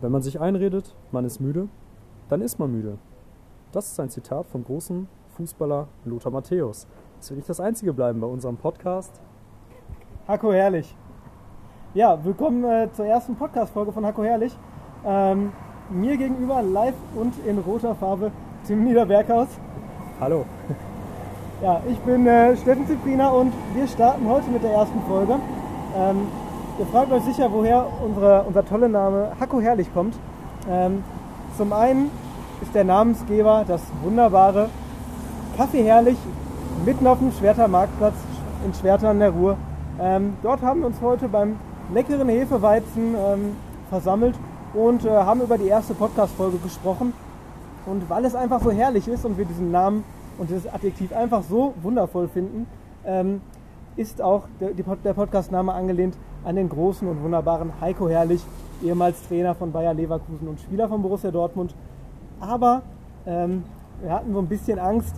Wenn man sich einredet, man ist müde, dann ist man müde. Das ist ein Zitat vom großen Fußballer Lothar Matthäus. Das wird nicht das einzige bleiben bei unserem Podcast. Hacko Herrlich. Ja, willkommen äh, zur ersten Podcast-Folge von Hacko Herrlich. Ähm, mir gegenüber live und in roter Farbe Tim Niederberghaus. Hallo. Ja, ich bin äh, Steffen Ziprina und wir starten heute mit der ersten Folge. Ähm, ihr fragt euch sicher, woher unsere, unser toller Name Hacko Herrlich kommt. Ähm, zum einen ist der Namensgeber das wunderbare Kaffee Herrlich mitten auf dem Schwerter Marktplatz in Schwerter an der Ruhr. Ähm, dort haben wir uns heute beim leckeren Hefeweizen ähm, versammelt und äh, haben über die erste Podcast-Folge gesprochen. Und weil es einfach so herrlich ist und wir diesen Namen und dieses Adjektiv einfach so wundervoll finden, ähm, ist auch der, der Podcast-Name angelehnt an den großen und wunderbaren Heiko Herrlich, ehemals Trainer von Bayer Leverkusen und Spieler von Borussia Dortmund. Aber ähm, wir hatten so ein bisschen Angst,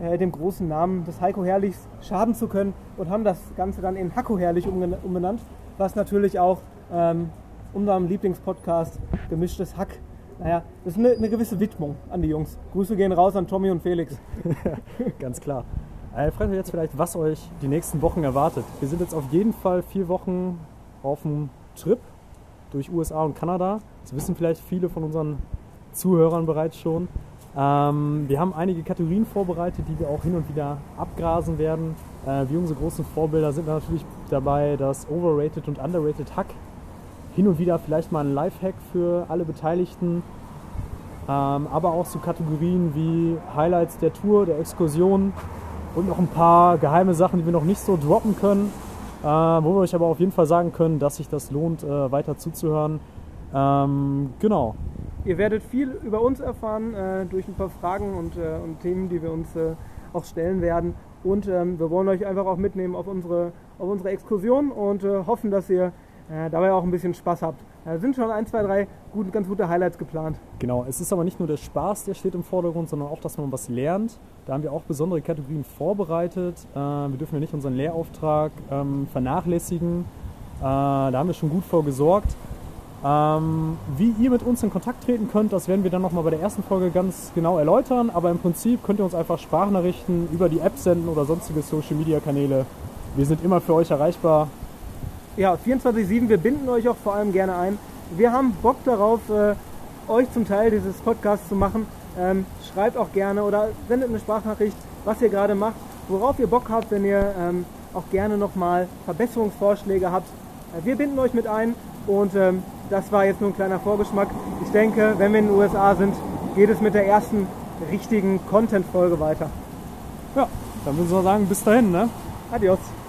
äh, dem großen Namen des Heiko Herrlichs schaden zu können und haben das Ganze dann in Hacko Herrlich umbenannt, was natürlich auch ähm, unserem Lieblingspodcast Gemischtes Hack naja, das ist eine, eine, gewisse Widmung an die Jungs. Grüße gehen raus an Tommy und Felix. Ganz klar. Äh, fragt euch jetzt vielleicht, was euch die nächsten Wochen erwartet. Wir sind jetzt auf jeden Fall vier Wochen auf dem Trip durch USA und Kanada. Das wissen vielleicht viele von unseren Zuhörern bereits schon. Ähm, wir haben einige Kategorien vorbereitet, die wir auch hin und wieder abgrasen werden. Äh, wie unsere großen Vorbilder sind natürlich dabei das Overrated und Underrated Hack hin und wieder vielleicht mal ein Lifehack für alle Beteiligten, ähm, aber auch so Kategorien wie Highlights der Tour, der Exkursion und noch ein paar geheime Sachen, die wir noch nicht so droppen können, äh, wo wir euch aber auf jeden Fall sagen können, dass sich das lohnt, äh, weiter zuzuhören. Ähm, genau. Ihr werdet viel über uns erfahren äh, durch ein paar Fragen und, äh, und, Themen, die wir uns äh, auch stellen werden. Und ähm, wir wollen euch einfach auch mitnehmen auf unsere, auf unsere Exkursion und äh, hoffen, dass ihr dabei auch ein bisschen Spaß habt. Da sind schon ein, zwei, drei gut, ganz gute Highlights geplant. Genau, es ist aber nicht nur der Spaß, der steht im Vordergrund, sondern auch, dass man was lernt. Da haben wir auch besondere Kategorien vorbereitet. Äh, wir dürfen ja nicht unseren Lehrauftrag ähm, vernachlässigen. Äh, da haben wir schon gut vorgesorgt. Ähm, wie ihr mit uns in Kontakt treten könnt, das werden wir dann nochmal bei der ersten Folge ganz genau erläutern. Aber im Prinzip könnt ihr uns einfach Sprachnachrichten über die App senden oder sonstige Social Media Kanäle. Wir sind immer für euch erreichbar ja, 24-7, wir binden euch auch vor allem gerne ein. Wir haben Bock darauf, äh, euch zum Teil dieses Podcasts zu machen. Ähm, schreibt auch gerne oder sendet eine Sprachnachricht, was ihr gerade macht, worauf ihr Bock habt, wenn ihr ähm, auch gerne nochmal Verbesserungsvorschläge habt. Äh, wir binden euch mit ein und ähm, das war jetzt nur ein kleiner Vorgeschmack. Ich denke, wenn wir in den USA sind, geht es mit der ersten richtigen Content-Folge weiter. Ja, dann müssen wir sagen, bis dahin, ne? Adios.